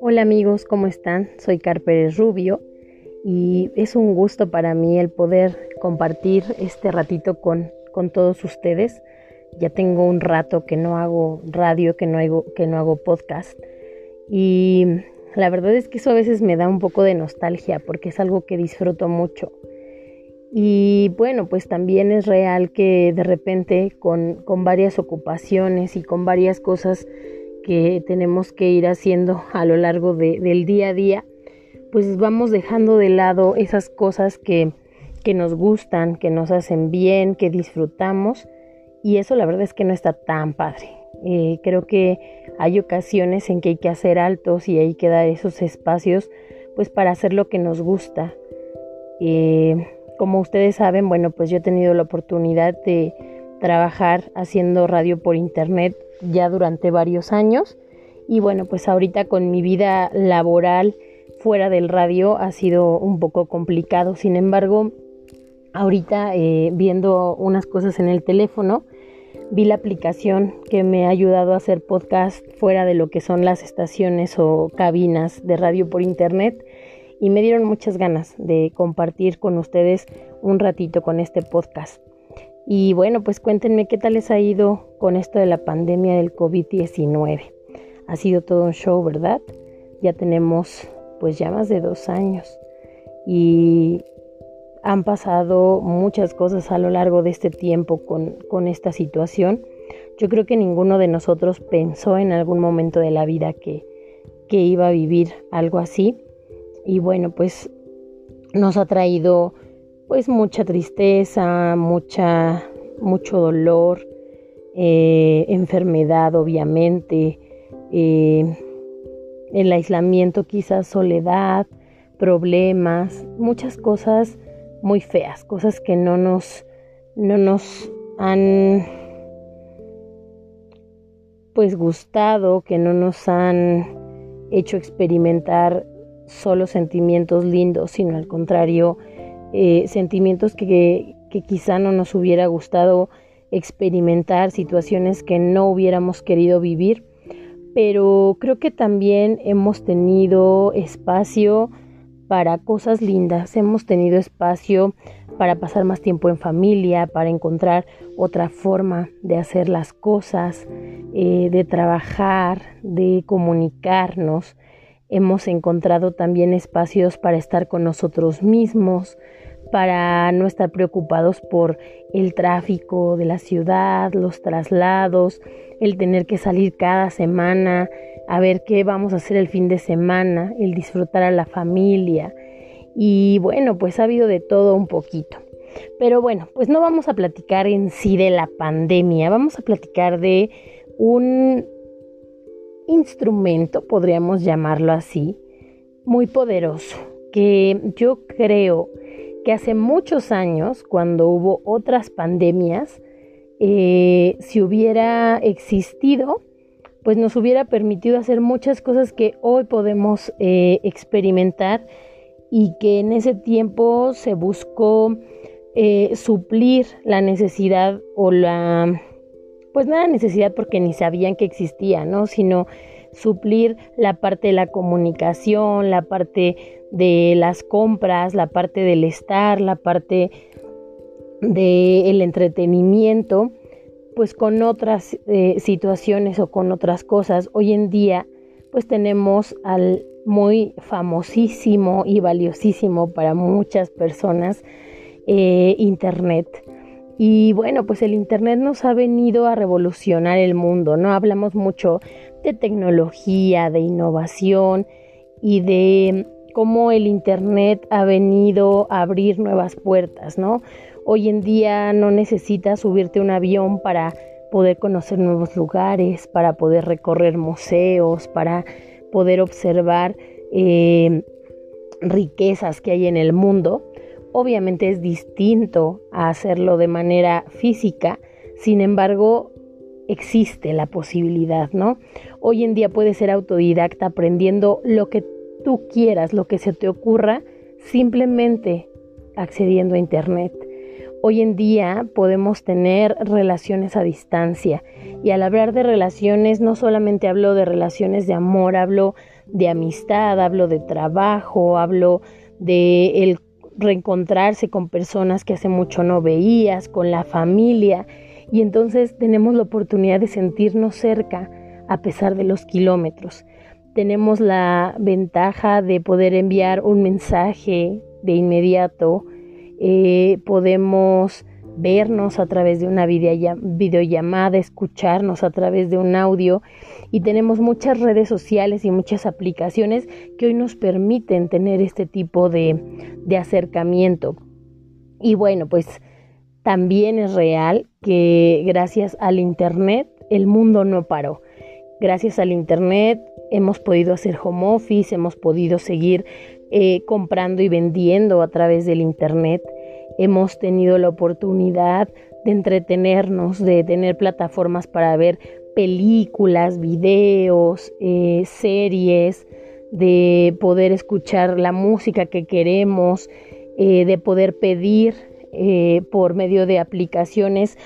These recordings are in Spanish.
Hola amigos, ¿cómo están? Soy Carpérez Rubio y es un gusto para mí el poder compartir este ratito con, con todos ustedes. Ya tengo un rato que no hago radio, que no hago, que no hago podcast y la verdad es que eso a veces me da un poco de nostalgia porque es algo que disfruto mucho. Y bueno, pues también es real que de repente con, con varias ocupaciones y con varias cosas que tenemos que ir haciendo a lo largo del día a día, pues vamos dejando de lado esas cosas que, que nos gustan, que nos hacen bien, que disfrutamos y eso la verdad es que no está tan padre. Eh, creo que hay ocasiones en que hay que hacer altos y hay que dar esos espacios pues para hacer lo que nos gusta. Eh, como ustedes saben, bueno, pues yo he tenido la oportunidad de trabajar haciendo radio por internet ya durante varios años y bueno, pues ahorita con mi vida laboral fuera del radio ha sido un poco complicado. Sin embargo, ahorita eh, viendo unas cosas en el teléfono, vi la aplicación que me ha ayudado a hacer podcast fuera de lo que son las estaciones o cabinas de radio por internet y me dieron muchas ganas de compartir con ustedes un ratito con este podcast. Y bueno, pues cuéntenme qué tal les ha ido con esto de la pandemia del COVID-19. Ha sido todo un show, ¿verdad? Ya tenemos pues ya más de dos años y han pasado muchas cosas a lo largo de este tiempo con, con esta situación. Yo creo que ninguno de nosotros pensó en algún momento de la vida que, que iba a vivir algo así. Y bueno, pues nos ha traído pues mucha tristeza, mucha, mucho dolor, eh, enfermedad obviamente, eh, el aislamiento quizás soledad, problemas, muchas cosas muy feas, cosas que no nos, no nos han pues gustado, que no nos han hecho experimentar solo sentimientos lindos, sino al contrario, eh, sentimientos que, que quizá no nos hubiera gustado experimentar, situaciones que no hubiéramos querido vivir, pero creo que también hemos tenido espacio para cosas lindas, hemos tenido espacio para pasar más tiempo en familia, para encontrar otra forma de hacer las cosas, eh, de trabajar, de comunicarnos. Hemos encontrado también espacios para estar con nosotros mismos, para no estar preocupados por el tráfico de la ciudad, los traslados, el tener que salir cada semana a ver qué vamos a hacer el fin de semana, el disfrutar a la familia. Y bueno, pues ha habido de todo un poquito. Pero bueno, pues no vamos a platicar en sí de la pandemia, vamos a platicar de un instrumento, podríamos llamarlo así, muy poderoso, que yo creo que hace muchos años, cuando hubo otras pandemias, eh, si hubiera existido, pues nos hubiera permitido hacer muchas cosas que hoy podemos eh, experimentar y que en ese tiempo se buscó eh, suplir la necesidad o la, pues no la necesidad porque ni sabían que existía, ¿no? Sino suplir la parte de la comunicación, la parte de las compras, la parte del estar, la parte del entretenimiento, pues con otras eh, situaciones o con otras cosas. Hoy en día, pues tenemos al muy famosísimo y valiosísimo para muchas personas eh, Internet. Y bueno, pues el Internet nos ha venido a revolucionar el mundo, ¿no? Hablamos mucho de tecnología, de innovación y de cómo el Internet ha venido a abrir nuevas puertas, ¿no? Hoy en día no necesitas subirte un avión para poder conocer nuevos lugares, para poder recorrer museos, para poder observar eh, riquezas que hay en el mundo. Obviamente es distinto a hacerlo de manera física, sin embargo, existe la posibilidad, ¿no? Hoy en día puedes ser autodidacta aprendiendo lo que tú quieras, lo que se te ocurra, simplemente accediendo a Internet. Hoy en día podemos tener relaciones a distancia y al hablar de relaciones no solamente hablo de relaciones de amor, hablo de amistad, hablo de trabajo, hablo de el reencontrarse con personas que hace mucho no veías, con la familia y entonces tenemos la oportunidad de sentirnos cerca a pesar de los kilómetros. Tenemos la ventaja de poder enviar un mensaje de inmediato, eh, podemos vernos a través de una videollamada, escucharnos a través de un audio y tenemos muchas redes sociales y muchas aplicaciones que hoy nos permiten tener este tipo de, de acercamiento. Y bueno, pues también es real que gracias al Internet el mundo no paró. Gracias al Internet hemos podido hacer home office, hemos podido seguir eh, comprando y vendiendo a través del Internet. Hemos tenido la oportunidad de entretenernos, de tener plataformas para ver películas, videos, eh, series, de poder escuchar la música que queremos, eh, de poder pedir por medio de aplicaciones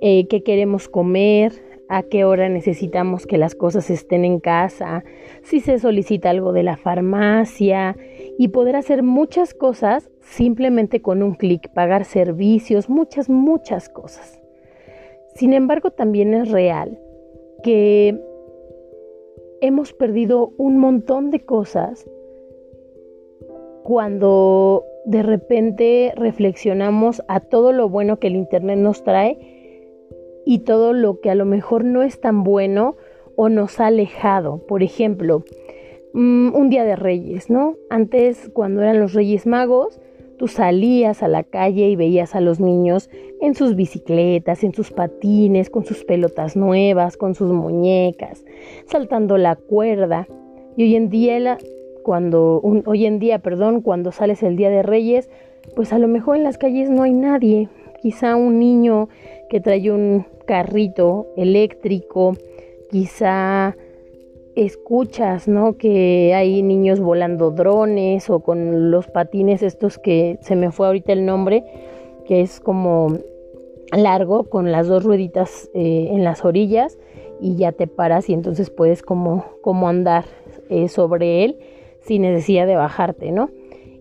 que queremos comer, a qué hora necesitamos que las cosas estén en casa, si se solicita algo de la farmacia y poder hacer muchas cosas simplemente con un clic, pagar servicios, muchas, muchas cosas. Sin embargo, también es real que hemos perdido un montón de cosas cuando de repente reflexionamos a todo lo bueno que el Internet nos trae y todo lo que a lo mejor no es tan bueno o nos ha alejado. Por ejemplo, mm, un día de reyes, ¿no? Antes, cuando eran los reyes magos, tú salías a la calle y veías a los niños en sus bicicletas, en sus patines, con sus pelotas nuevas, con sus muñecas, saltando la cuerda. Y hoy en día, cuando, hoy en día, perdón, cuando sales el día de reyes, pues a lo mejor en las calles no hay nadie, quizá un niño que trae un carrito eléctrico, quizá escuchas, ¿no? Que hay niños volando drones o con los patines estos que se me fue ahorita el nombre, que es como largo con las dos rueditas eh, en las orillas y ya te paras y entonces puedes como, como andar eh, sobre él sin necesidad de bajarte, ¿no?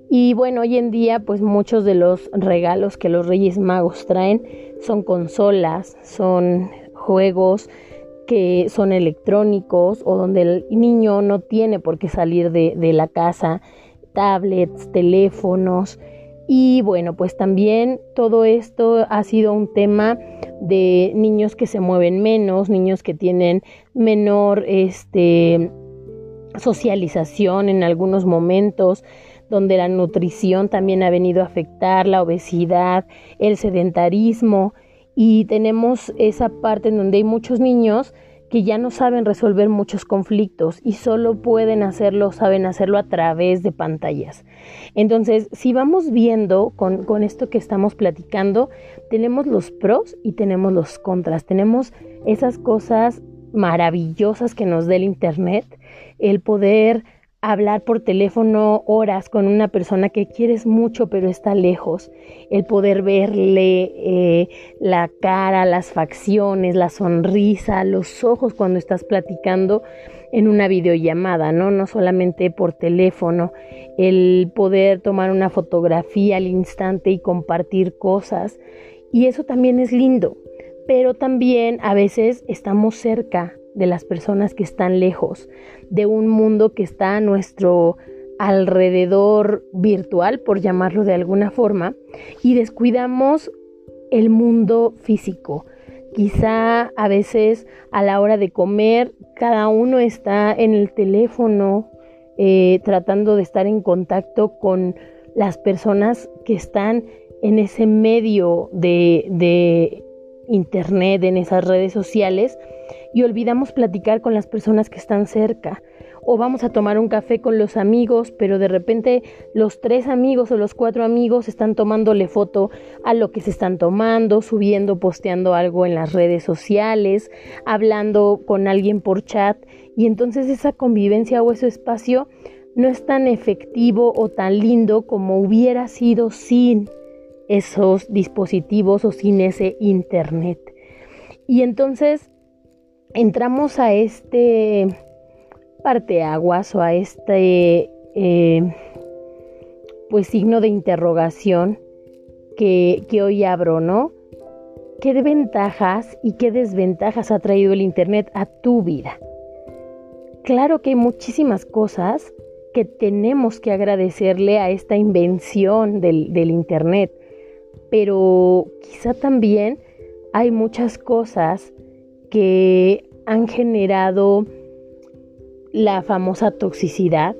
Y bueno, hoy en día pues muchos de los regalos que los Reyes Magos traen son consolas, son juegos que son electrónicos o donde el niño no tiene por qué salir de, la casa, tablets, teléfonos. Y bueno, pues también todo esto ha sido un tema de niños que se mueven menos, niños que tienen menor este, socialización en algunos momentos, donde la nutrición también ha venido a afectar, la obesidad, el sedentarismo y tenemos esa parte en donde hay muchos niños que ya no saben resolver muchos conflictos y solo pueden hacerlo, saben hacerlo a través de pantallas. Entonces, si vamos viendo con, con, esto que estamos platicando, tenemos los pros y tenemos los contras. Tenemos esas cosas maravillosas que nos da el Internet, el poder hablar por teléfono horas con una persona que quieres mucho pero está lejos, el poder verle eh, la cara, las facciones, la sonrisa, los ojos cuando estás platicando en una videollamada, ¿no? No solamente por teléfono, el poder tomar una fotografía al instante y compartir cosas. Y eso también es lindo, pero también a veces estamos cerca de las personas que están lejos, de un mundo que está a nuestro alrededor virtual, por llamarlo de alguna forma, y descuidamos el mundo físico. Quizá a veces a la hora de comer cada uno está en el teléfono eh, tratando de estar en contacto con las personas que están en ese medio de, de internet, en esas redes sociales y olvidamos platicar con las personas que están cerca. O vamos a tomar un café con los amigos, pero de repente los tres amigos o los cuatro amigos están tomándole foto a lo que se están tomando, subiendo, posteando algo en las redes sociales, hablando con alguien por chat y entonces esa convivencia o ese espacio no es tan efectivo o tan lindo como hubiera sido sin esos dispositivos o sin ese internet. Y entonces entramos a este parteaguas o a este eh, pues signo de interrogación que, que hoy abro, ¿no? ¿Qué ventajas y qué desventajas ha traído el Internet a tu vida? Claro que hay muchísimas cosas que tenemos que agradecerle a esta invención del, del Internet, pero quizá también hay muchas cosas que han generado la famosa toxicidad,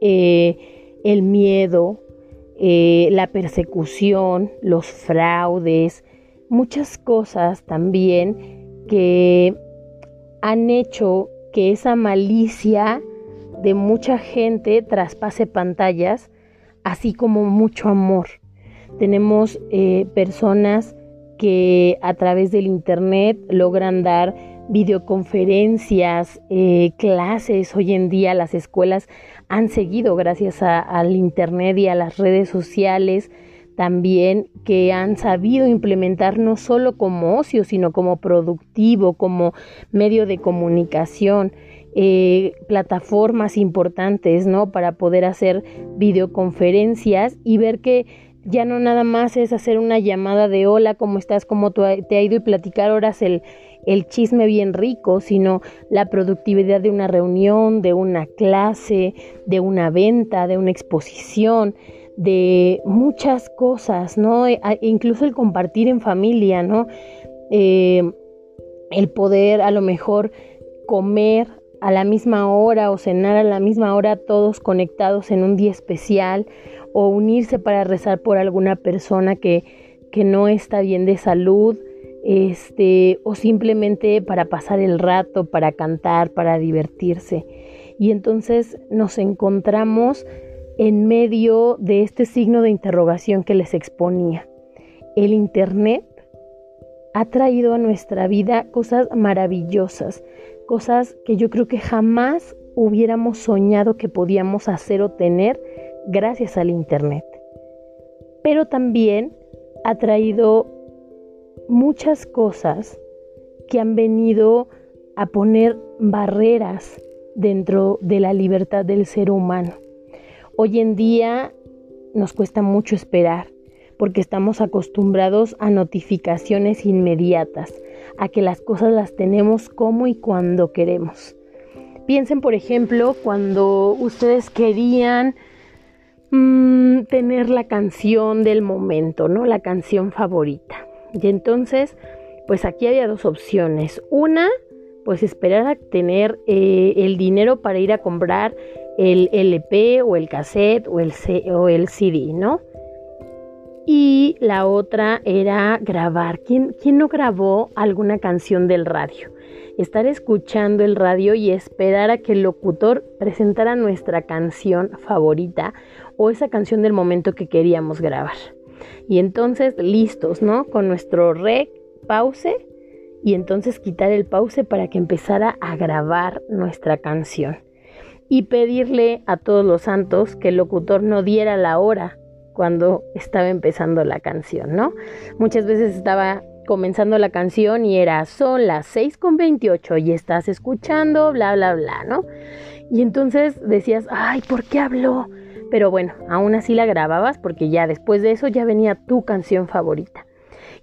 eh, el miedo, eh, la persecución, los fraudes, muchas cosas también que han hecho que esa malicia de mucha gente traspase pantallas, así como mucho amor. Tenemos eh, personas que a través del Internet logran dar videoconferencias, eh, clases. Hoy en día las escuelas han seguido gracias al Internet y a las redes sociales también que han sabido implementar no solo como ocio, sino como productivo, como medio de comunicación. Eh, plataformas importantes, ¿no? Para poder hacer videoconferencias y ver que ya no nada más es hacer una llamada de hola, ¿cómo estás? ¿Cómo te ha ido? y platicar horas el, el chisme bien rico, sino la productividad de una reunión, de una clase, de una venta, de una exposición, de muchas cosas, ¿no? E, incluso el compartir en familia, ¿no? Eh, el poder a lo mejor comer a la misma hora o cenar a la misma hora todos conectados en un día especial o unirse para rezar por alguna persona que, que no está bien de salud, este, o simplemente para pasar el rato, para cantar, para divertirse. Y entonces nos encontramos en medio de este signo de interrogación que les exponía. El Internet ha traído a nuestra vida cosas maravillosas, cosas que yo creo que jamás hubiéramos soñado que podíamos hacer o tener gracias al Internet. Pero también ha traído muchas cosas que han venido a poner barreras dentro de la libertad del ser humano. Hoy en día nos cuesta mucho esperar porque estamos acostumbrados a notificaciones inmediatas, a que las cosas las tenemos como y cuando queremos. Piensen, por ejemplo, cuando ustedes querían Mm, tener la canción del momento, ¿no? La canción favorita. Y entonces, pues aquí había dos opciones. Una, pues esperar a tener eh, el dinero para ir a comprar el LP o el cassette o el, o el CD, ¿no? Y la otra era grabar. ¿Quién, ¿Quién no grabó alguna canción del radio? Estar escuchando el radio y esperar a que el locutor presentara nuestra canción favorita o esa canción del momento que queríamos grabar. Y entonces listos, ¿no? Con nuestro rec, pause y entonces quitar el pause para que empezara a grabar nuestra canción. Y pedirle a todos los santos que el locutor no diera la hora cuando estaba empezando la canción, ¿no? Muchas veces estaba comenzando la canción y era son las 6 con 28 y estás escuchando, bla, bla, bla, ¿no? Y entonces decías, ay, ¿por qué habló? Pero bueno, aún así la grababas porque ya después de eso ya venía tu canción favorita.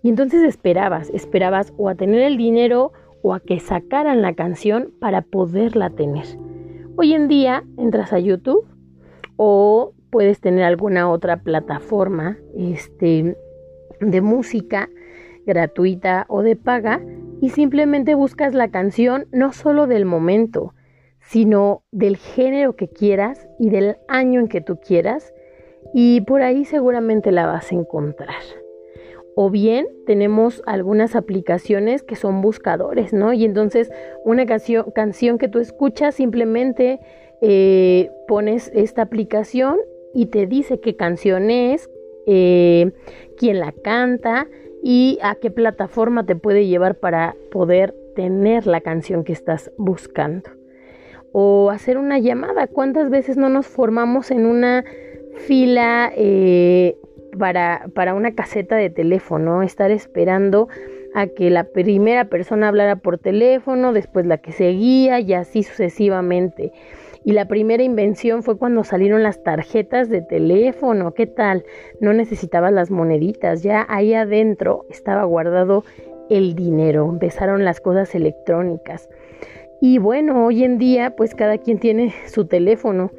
Y entonces esperabas, esperabas o a tener el dinero o a que sacaran la canción para poderla tener. Hoy en día entras a YouTube o puedes tener alguna otra plataforma este, de música gratuita o de paga y simplemente buscas la canción no solo del momento, sino del género que quieras y del año en que tú quieras y por ahí seguramente la vas a encontrar. O bien tenemos algunas aplicaciones que son buscadores, ¿no? Y entonces una canción, que tú escuchas simplemente eh, pones esta aplicación y te dice qué canción es, eh, quién la canta y a qué plataforma te puede llevar para poder tener la canción que estás buscando o hacer una llamada. ¿Cuántas veces no nos formamos en una fila eh, para, para una caseta de teléfono, estar esperando a que la primera persona hablara por teléfono, después la que seguía y así sucesivamente. Y la primera invención fue cuando salieron las tarjetas de teléfono. ¿Qué tal? No necesitabas las moneditas, ya ahí adentro estaba guardado el dinero. Empezaron las cosas electrónicas. Y bueno, hoy en día pues cada quien tiene su teléfono.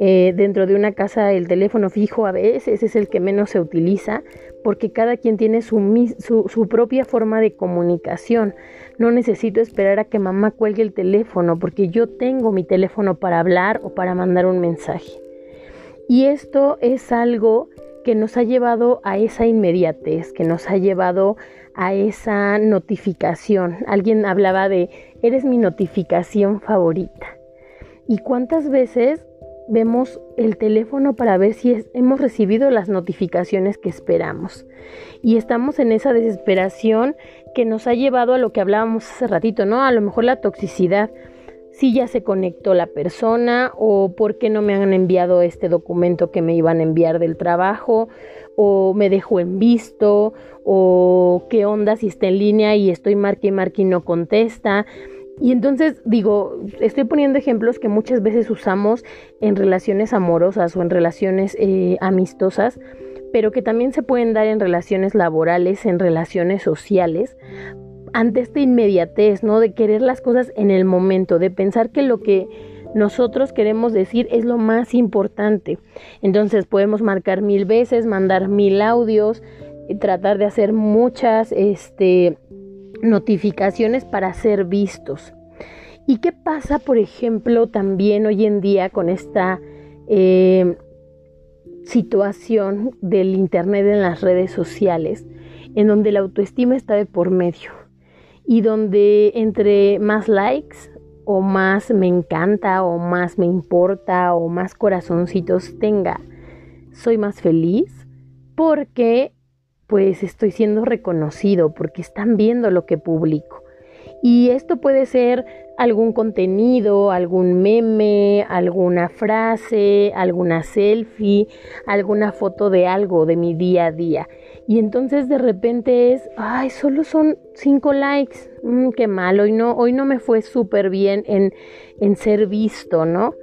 Eh, dentro de una casa el teléfono fijo a veces es el que menos se utiliza porque cada quien tiene su, su, propia forma de comunicación. No necesito esperar a que mamá cuelgue el teléfono porque yo tengo mi teléfono para hablar o para mandar un mensaje. Y esto es algo que nos ha llevado a esa inmediatez, que nos ha llevado a esa notificación. Alguien hablaba de, eres mi notificación favorita. ¿Y cuántas veces vemos el teléfono para ver si hemos recibido las notificaciones que esperamos. Y estamos en esa desesperación que nos ha llevado a lo que hablábamos hace ratito, ¿no? A lo mejor la toxicidad. Si ya se conectó la persona o por qué no me han enviado este documento que me iban a enviar del trabajo o me dejo en visto o qué onda si está en línea y estoy marque y marque y no contesta. Y entonces digo, estoy poniendo ejemplos que muchas veces usamos en relaciones amorosas o en relaciones eh, amistosas, pero que también se pueden dar en relaciones laborales, en relaciones sociales, ante esta inmediatez, ¿no? De querer las cosas en el momento, de pensar que lo que nosotros queremos decir es lo más importante. Entonces podemos marcar mil veces, mandar mil audios, tratar de hacer muchas, este, notificaciones para ser vistos. ¿Y qué pasa, por ejemplo, también hoy en día con esta eh, situación del Internet en las redes sociales, en donde la autoestima está de por medio y donde entre más likes o más me encanta o más me importa o más corazoncitos tenga, soy más feliz porque pues estoy siendo reconocido porque están viendo lo que publico. Y esto puede ser algún contenido, algún meme, alguna frase, alguna selfie, alguna foto de algo de mi día a día. Y entonces de repente es, ay, solo son cinco likes, mm, qué mal, hoy no, hoy no me fue súper bien en, en ser visto, ¿no?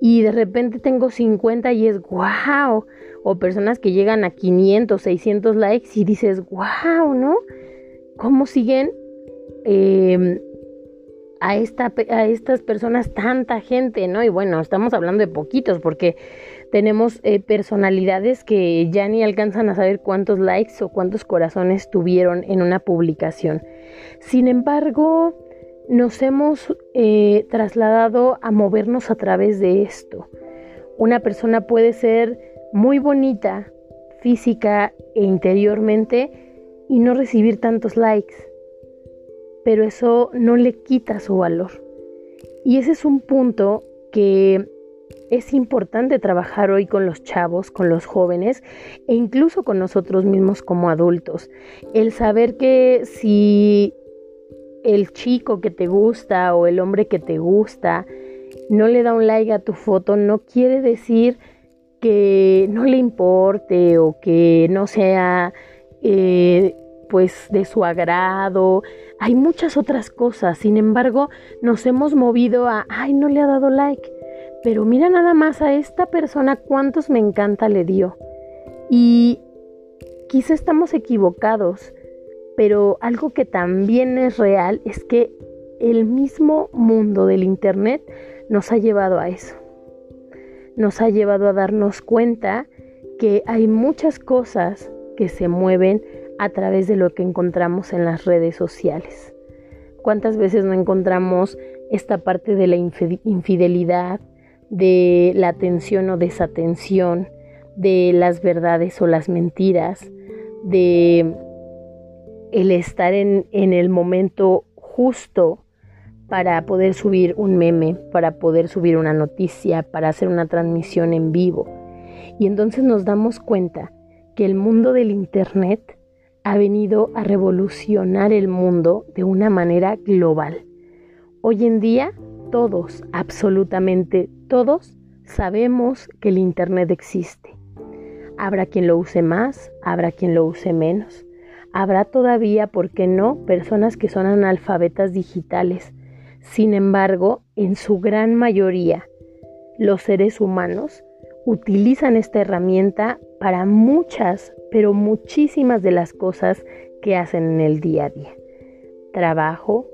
Y de repente tengo 50 y es, wow, o personas que llegan a 500, 600 likes y dices, wow, ¿no? ¿Cómo siguen em, a, esta, a estas personas tanta gente, ¿no? Y bueno, estamos hablando de poquitos porque tenemos eh, personalidades que ya ni alcanzan a saber cuántos likes o cuántos corazones tuvieron en una publicación. Sin embargo, nos hemos eh, trasladado a movernos a través de esto. Una persona puede ser muy bonita física e interiormente y no recibir tantos likes. Pero eso no le quita su valor. Y ese es un punto que es importante trabajar hoy con los chavos, con los jóvenes e incluso con nosotros mismos como adultos. El saber que si el chico que te gusta o el hombre que te gusta no le da un like a tu foto, no quiere decir no le importe o que no sea eh, pues de su agrado. Hay muchas otras cosas. Sin embargo, nos hemos movido a, ay, no le ha dado like. Pero mira nada más a esta persona cuántos me encanta le dio. Y quizá estamos equivocados, pero algo que también es real es que el mismo mundo del Internet nos ha llevado a eso nos ha llevado a darnos cuenta que hay muchas cosas que se mueven a través de lo que encontramos en las redes sociales. ¿Cuántas veces no encontramos esta parte de la infidelidad, de la atención o desatención, de las verdades o las mentiras, de el estar en, en el momento justo para poder subir un meme, para poder subir una noticia, para hacer una transmisión en vivo. Y entonces nos damos cuenta que el mundo del Internet ha venido a revolucionar el mundo de una manera global. Hoy en día todos, absolutamente todos, sabemos que el Internet existe. Habrá quien lo use más, habrá quien lo use menos. Habrá todavía, ¿por qué no?, personas que son analfabetas digitales. Sin embargo, en su gran mayoría, los seres humanos utilizan esta herramienta para muchas, pero muchísimas de las cosas que hacen en el día a día. Trabajo,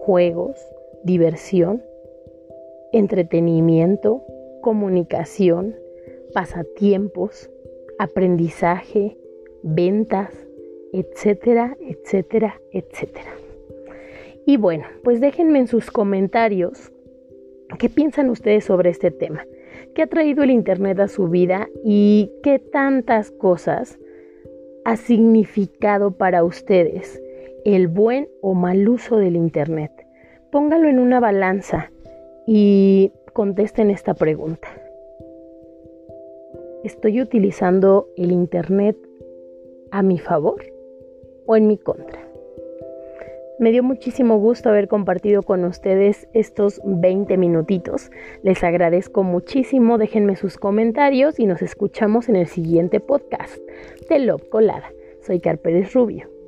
juegos, diversión, entretenimiento, comunicación, pasatiempos, aprendizaje, ventas, etcétera, etcétera, etcétera. Y bueno, pues déjenme en sus comentarios qué piensan ustedes sobre este tema, qué ha traído el Internet a su vida y qué tantas cosas ha significado para ustedes el buen o mal uso del Internet. Póngalo en una balanza y contesten esta pregunta. ¿Estoy utilizando el Internet a mi favor o en mi contra? Me dio muchísimo gusto haber compartido con ustedes estos 20 minutitos. Les agradezco muchísimo. Déjenme sus comentarios y nos escuchamos en el siguiente podcast de Love Colada. Soy Carpérez Rubio.